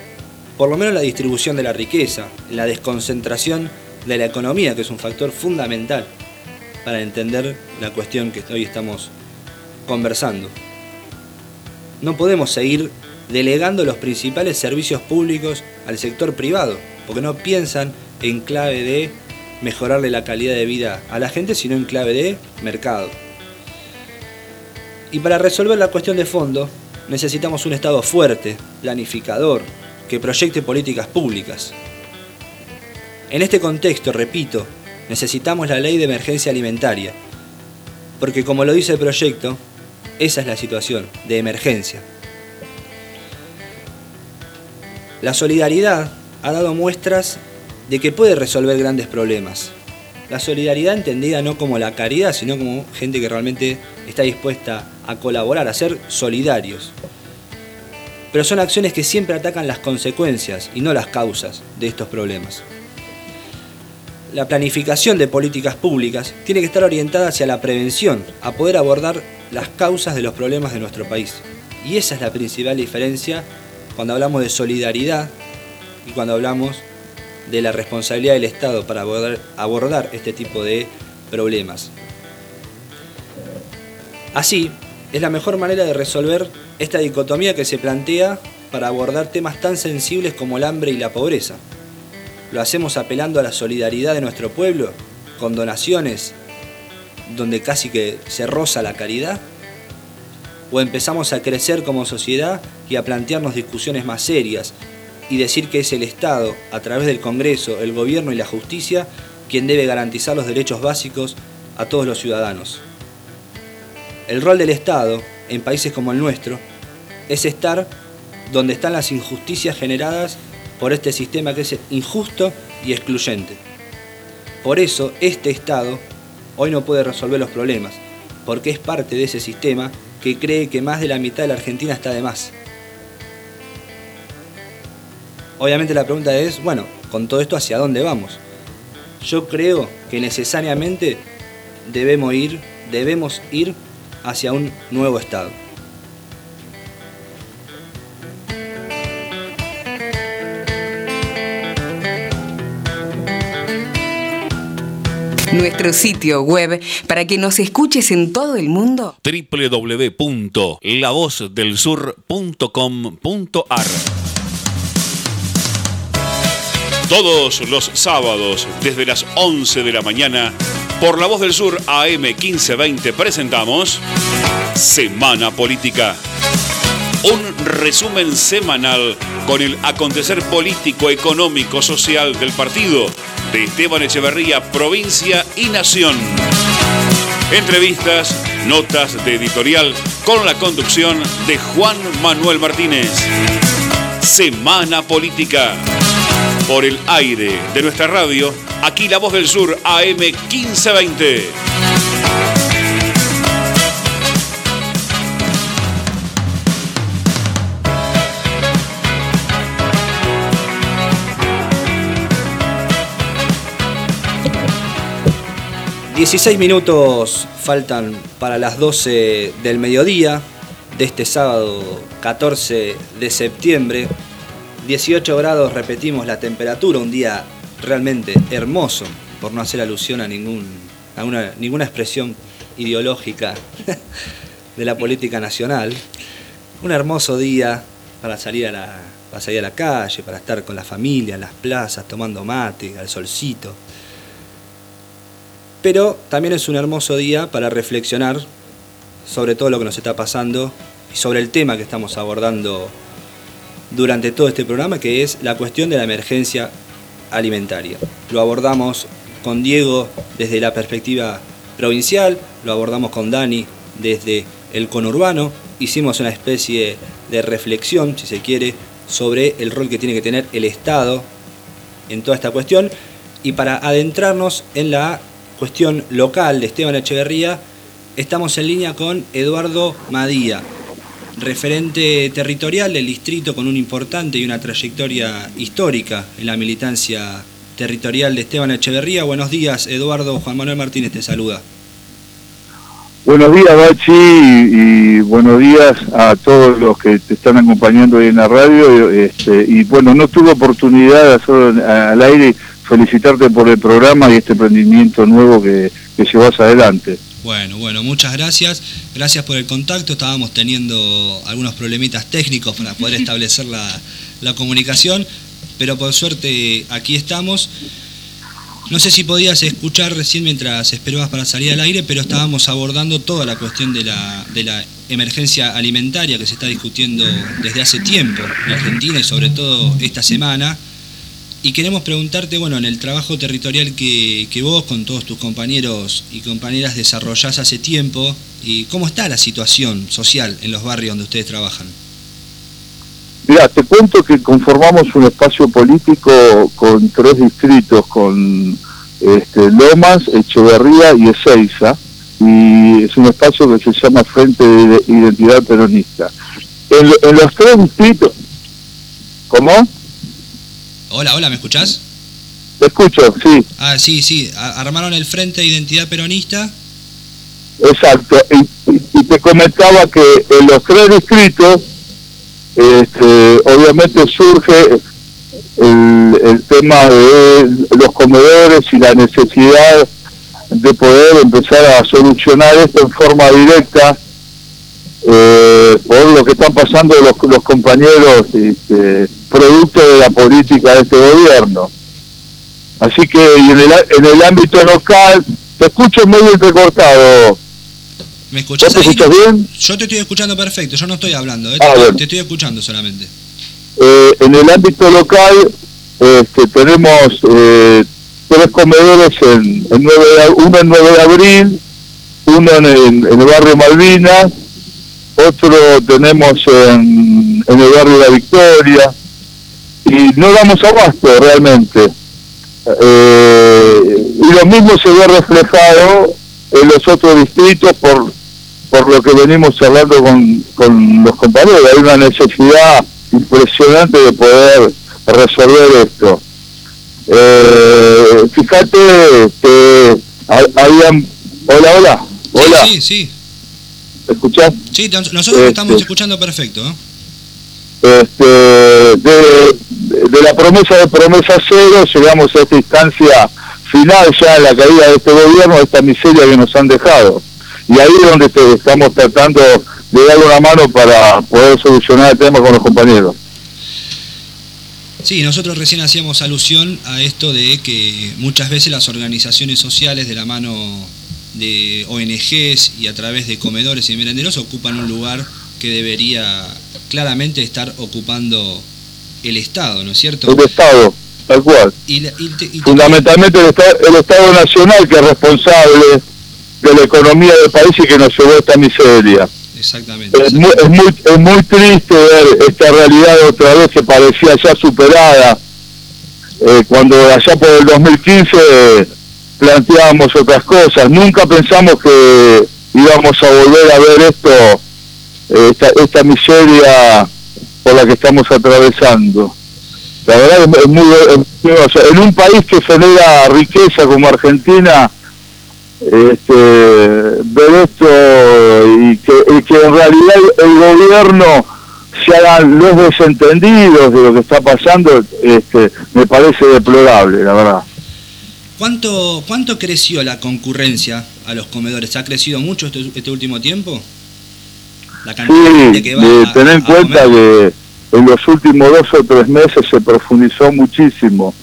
por lo menos en la distribución de la riqueza, en la desconcentración de la economía, que es un factor fundamental para entender la cuestión que hoy estamos conversando. No podemos seguir delegando los principales servicios públicos al sector privado, porque no piensan en clave de mejorarle la calidad de vida a la gente, sino en clave de mercado. Y para resolver la cuestión de fondo, necesitamos un Estado fuerte, planificador, que proyecte políticas públicas. En este contexto, repito, necesitamos la ley de emergencia alimentaria, porque como lo dice el proyecto, esa es la situación de emergencia. La solidaridad ha dado muestras de que puede resolver grandes problemas. La solidaridad entendida no como la caridad, sino como gente que realmente está dispuesta a colaborar, a ser solidarios. Pero son acciones que siempre atacan las consecuencias y no las causas de estos problemas. La planificación de políticas públicas tiene que estar orientada hacia la prevención, a poder abordar las causas de los problemas de nuestro país. Y esa es la principal diferencia cuando hablamos de solidaridad y cuando hablamos de la responsabilidad del Estado para abordar, este tipo de problemas. Así, es la mejor manera de resolver esta dicotomía que se plantea para abordar temas tan sensibles como el hambre y la pobreza. Lo hacemos apelando a la solidaridad de nuestro pueblo, con donaciones donde casi que se roza la caridad o empezamos a crecer como sociedad y a plantearnos discusiones más serias y decir que es el Estado, a través del Congreso, el Gobierno y la justicia, quien debe garantizar los derechos básicos a todos los ciudadanos. El rol del Estado, en países como el nuestro, es estar donde están las injusticias generadas por este sistema que es injusto y excluyente. Por eso, este Estado hoy no puede resolver los problemas, porque es parte de ese sistema que cree que más de la mitad de la Argentina está de más. Obviamente la pregunta es, bueno, con todo esto, ¿hacia dónde vamos? Yo creo que necesariamente debemos ir, debemos ir hacia un nuevo Estado. nuestro sitio web para que nos escuches en todo el mundo. www.lavozdelsur.com.ar Todos los sábados, desde las 11 de la mañana, por La Voz del Sur AM 1520 presentamos Semana Política. Un resumen semanal con el acontecer político, económico, social del partido de Esteban Echeverría, provincia y nación. Entrevistas, notas de editorial con la conducción de Juan Manuel Martínez. Semana Política. Por el aire de nuestra radio, aquí La Voz del Sur, AM 1520. 16 minutos faltan para las 12 del mediodía de este sábado 14 de septiembre. 18 grados, repetimos la temperatura, un día realmente hermoso, por no hacer alusión a, ninguna expresión ideológica (laughs) de la política nacional. Un hermoso día para salir a la, para salir a la calle, para estar con la familia en las plazas, tomando mate, al solcito pero también es un hermoso día para reflexionar sobre todo lo que nos está pasando y sobre el tema que estamos abordando durante todo este programa, que es la cuestión de la emergencia alimentaria. Lo abordamos con Diego desde la perspectiva provincial, lo abordamos con Dani desde el conurbano, hicimos una especie de reflexión, si se quiere, sobre el rol que tiene que tener el Estado en toda esta cuestión y para adentrarnos en la cuestión local de Esteban Echeverría, estamos en línea con Eduardo Madía, referente territorial del distrito con un importante y una trayectoria histórica en la militancia territorial de Esteban Echeverría. Buenos días, Eduardo. Juan Manuel Martínez te saluda. Buenos días, Bachi, y, buenos días a todos los que te están acompañando hoy en la radio. Este, y bueno, no tuve oportunidad de hacerlo al aire felicitarte por el programa y este emprendimiento nuevo que, que llevas adelante. Bueno, bueno, muchas gracias. Gracias por el contacto. Estábamos teniendo algunos problemitas técnicos para poder (laughs) establecer la, la comunicación, pero por suerte aquí estamos. No sé si podías escuchar recién mientras esperabas para salir al aire, pero estábamos abordando toda la cuestión de la, de la emergencia alimentaria que se está discutiendo desde hace tiempo en Argentina y sobre todo esta semana. Y queremos preguntarte, bueno, en el trabajo territorial que, que vos con todos tus compañeros y compañeras desarrollás hace tiempo, y ¿cómo está la situación social en los barrios donde ustedes trabajan? Mira, te cuento que conformamos un espacio político con tres distritos, con este, Lomas, Echeverría y Ezeiza, y es un espacio que se llama Frente de Identidad Peronista. En, los tres distritos... ¿Cómo? Hola, hola, ¿me escuchás? Te escucho, sí. Ah, sí, sí, armaron el Frente de Identidad Peronista. Exacto, y te comentaba que en los tres distritos este, obviamente surge el, tema de los comedores y la necesidad de poder empezar a solucionar esto en forma directa eh, por lo que están pasando los, los compañeros este, producto de la política de este gobierno. Así que en el, en el ámbito local, te escucho muy entrecortado, ¿Me escuchás ahí? bien? Yo te estoy escuchando perfecto, yo no estoy hablando, ¿eh? ah, te, estoy escuchando solamente. Eh, en el ámbito local este, tenemos eh, tres comedores, en, en uno en 9 de abril, uno en el, barrio Malvinas, otro tenemos en, en el barrio La Victoria, y no damos abasto realmente. y lo mismo se ve reflejado en los otros distritos por por lo que venimos hablando con, con los compañeros, hay una necesidad impresionante de poder resolver esto. Eh, fíjate que habían... Hola, hola. Hola. Sí, sí. ¿Escuchás? Sí, nosotros estamos este. escuchando perfecto. Este, de, de, la promesa de promesa cero llegamos a esta instancia final ya en la caída de este gobierno, esta miseria que nos han dejado y ahí es donde estamos tratando de darle una mano para poder solucionar el tema con los compañeros. Sí, nosotros recién hacíamos alusión a esto de que muchas veces las organizaciones sociales de la mano de ONGs y a través de comedores y merenderos ocupan un lugar que debería claramente estar ocupando el Estado, ¿no es cierto? El Estado, tal cual. Fundamentalmente el Estado, el Estado Nacional que es responsable de la economía del país y que nos llevó a esta miseria. Exactamente. Es muy, es muy, es muy triste ver esta realidad otra vez que parecía ya superada, eh, cuando allá por el 2015 planteábamos otras cosas. Nunca pensamos que íbamos a volver a ver esto, esta, esta miseria por la que estamos atravesando. La verdad es muy... en un país que genera riqueza como Argentina, este, ver esto y que, que en realidad el gobierno se hagan los desentendidos de lo que está pasando, este, me parece deplorable, la verdad. ¿Cuánto, ¿Cuánto creció la concurrencia a los comedores? ¿Ha crecido mucho este, este último tiempo? La cantidad sí, que va tener en cuenta que en los últimos dos o tres meses se profundizó muchísimo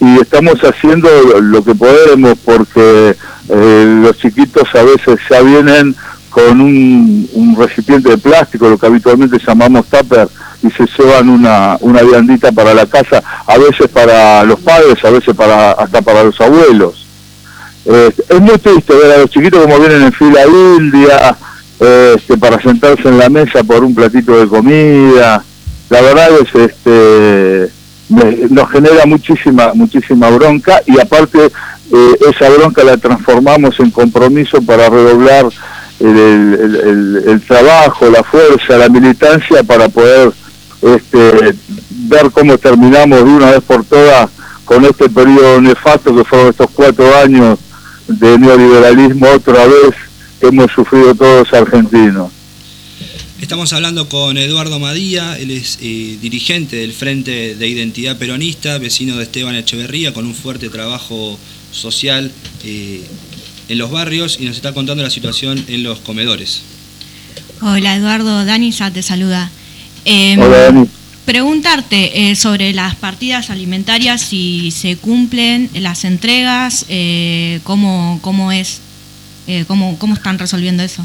y estamos haciendo lo que podemos porque eh, los chiquitos a veces ya vienen con un, recipiente de plástico, lo que habitualmente llamamos tupper, y se llevan una, una viandita para la casa, a veces para los padres, a veces para hasta para los abuelos. Eh, es muy triste ver a los chiquitos como vienen en fila india este, para sentarse en la mesa por un platito de comida. La verdad es este nos genera muchísima muchísima bronca y aparte eh, esa bronca la transformamos en compromiso para redoblar el, trabajo, la fuerza, la militancia para poder este, ver cómo terminamos de una vez por todas con este periodo nefasto que fueron estos cuatro años de neoliberalismo otra vez que hemos sufrido todos argentinos. Estamos hablando con Eduardo Madía, él es eh, dirigente del Frente de Identidad Peronista, vecino de Esteban Echeverría, con un fuerte trabajo social eh, en los barrios y nos está contando la situación en los comedores. Hola Eduardo, Dani te saluda. Em, Hola Dani. Preguntarte eh, sobre las partidas alimentarias, si se cumplen las entregas, cómo, cómo es, cómo, cómo están resolviendo eso.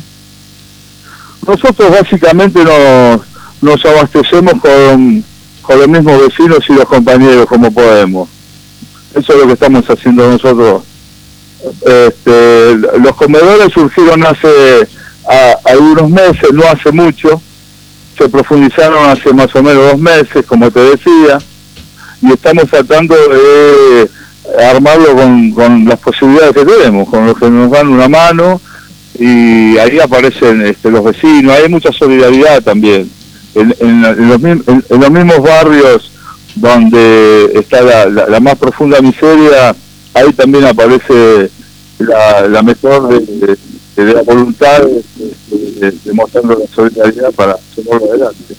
Nosotros básicamente nos, nos abastecemos con, con los mismos vecinos y los compañeros como podemos. Eso es lo que estamos haciendo nosotros. Este, los comedores surgieron hace algunos meses, no hace mucho. Se profundizaron hace más o menos dos meses, como te decía, y estamos tratando de armarlo con, con las posibilidades que tenemos, con los que nos dan una mano y ahí aparecen este, los vecinos, hay mucha solidaridad también. En, los, mismos barrios donde está la, más profunda miseria, ahí también aparece la, mejor de, la voluntad de, demostrando la solidaridad para llevarlo adelante.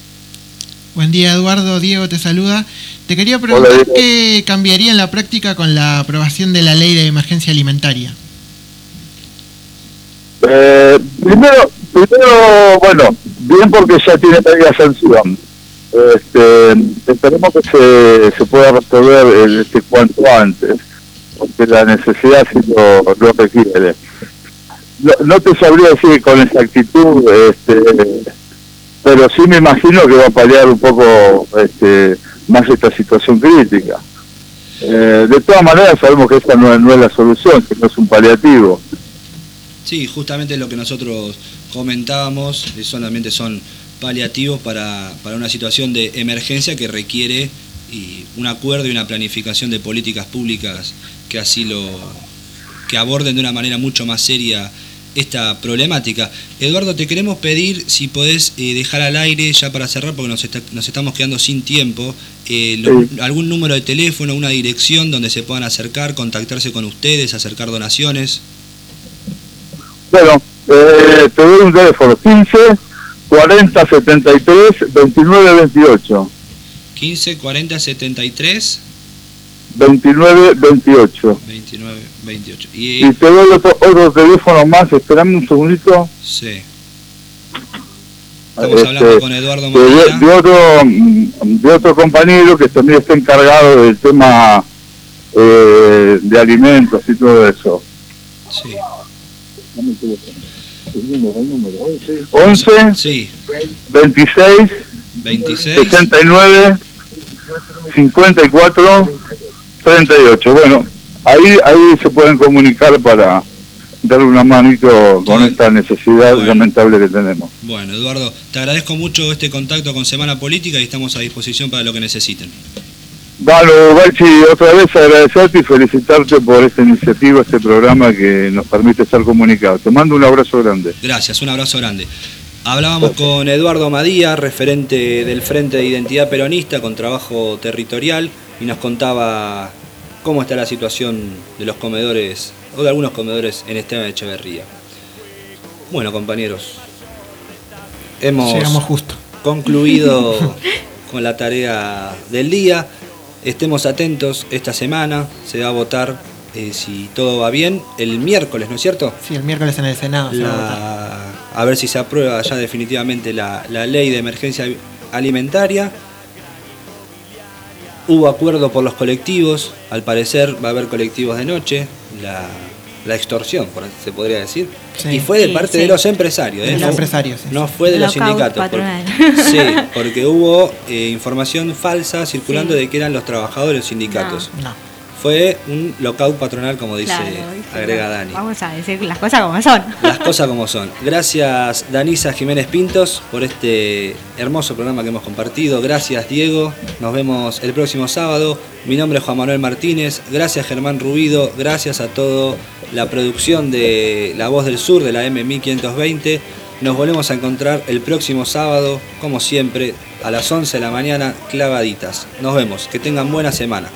Buen día Eduardo, Diego te saluda. Te quería preguntar qué cambiaría en la práctica con la aprobación de la ley de emergencia alimentaria. Eh, primero, primero, bueno, bien porque ya tiene media sanción. Este, esperemos que se, se pueda resolver este, cuanto antes, porque la necesidad sí lo, lo requiere. No, te sabría decir con exactitud, este, pero sí me imagino que va a paliar un poco este, más esta situación crítica. Eh, de todas maneras sabemos que esta no, no es la solución, que no es un paliativo. Sí, justamente lo que nosotros comentábamos, eh, solamente son paliativos para, para una situación de emergencia que requiere y un acuerdo y una planificación de políticas públicas que así lo que aborden de una manera mucho más seria esta problemática. Eduardo, te queremos pedir si podés eh, dejar al aire, ya para cerrar, porque nos, nos estamos quedando sin tiempo, eh, algún número de teléfono, una dirección donde se puedan acercar, contactarse con ustedes, acercar donaciones. Bueno, eh, te doy un teléfono, 15 40 73 29 28. 15 40 73 29 28. 29 28. Y, y te doy otro, teléfono más, esperame un segundito. Sí. Estamos hablando este, con Eduardo de, de, otro, de otro compañero que también está encargado del tema eh, de alimentos y todo eso. Sí. 11 sí. 26 26 69 54 38 bueno ahí ahí se pueden comunicar para darle una manito con esta necesidad lamentable que tenemos bueno Eduardo te agradezco mucho este contacto con Semana Política y estamos a disposición para lo que necesiten bueno, Bachi, otra vez agradecerte y felicitarte por esta iniciativa, este programa que nos permite estar comunicados. Te mando un abrazo grande. Gracias, un abrazo grande. Hablábamos con Eduardo Madía, referente del Frente de Identidad Peronista con trabajo territorial, y nos contaba cómo está la situación de los comedores, o de algunos comedores en Esteban Echeverría. Bueno, compañeros, hemos justo. concluido (laughs) con la tarea del día. Estemos atentos esta semana, se va a votar, eh, si todo va bien, el miércoles, ¿no es cierto? Sí, el miércoles en el Senado. se va a, ver si se aprueba ya definitivamente la, ley de emergencia alimentaria. Hubo acuerdo por los colectivos, al parecer va a haber colectivos de noche, la, extorsión, se podría decir. Y fue de parte de los empresarios. ¿eh? no, empresarios no fue de los sindicatos. sí, (laughs) porque hubo eh, información falsa circulando de que eran los trabajadores sindicatos. Fue un lockout patronal, como dice, agrega Dani. Vamos a decir las cosas como son. Las cosas como son. Gracias Danisa Jiménez Pintos por este hermoso programa que hemos compartido. Gracias Diego. Nos vemos el próximo sábado. Mi nombre es Juan Manuel Martínez. Gracias Germán Rubido. Gracias a toda la producción de La Voz del Sur de la M1520. Nos volvemos a encontrar el próximo sábado, como siempre, a las 11 de la mañana, clavaditas. Nos vemos. Que tengan buena semana.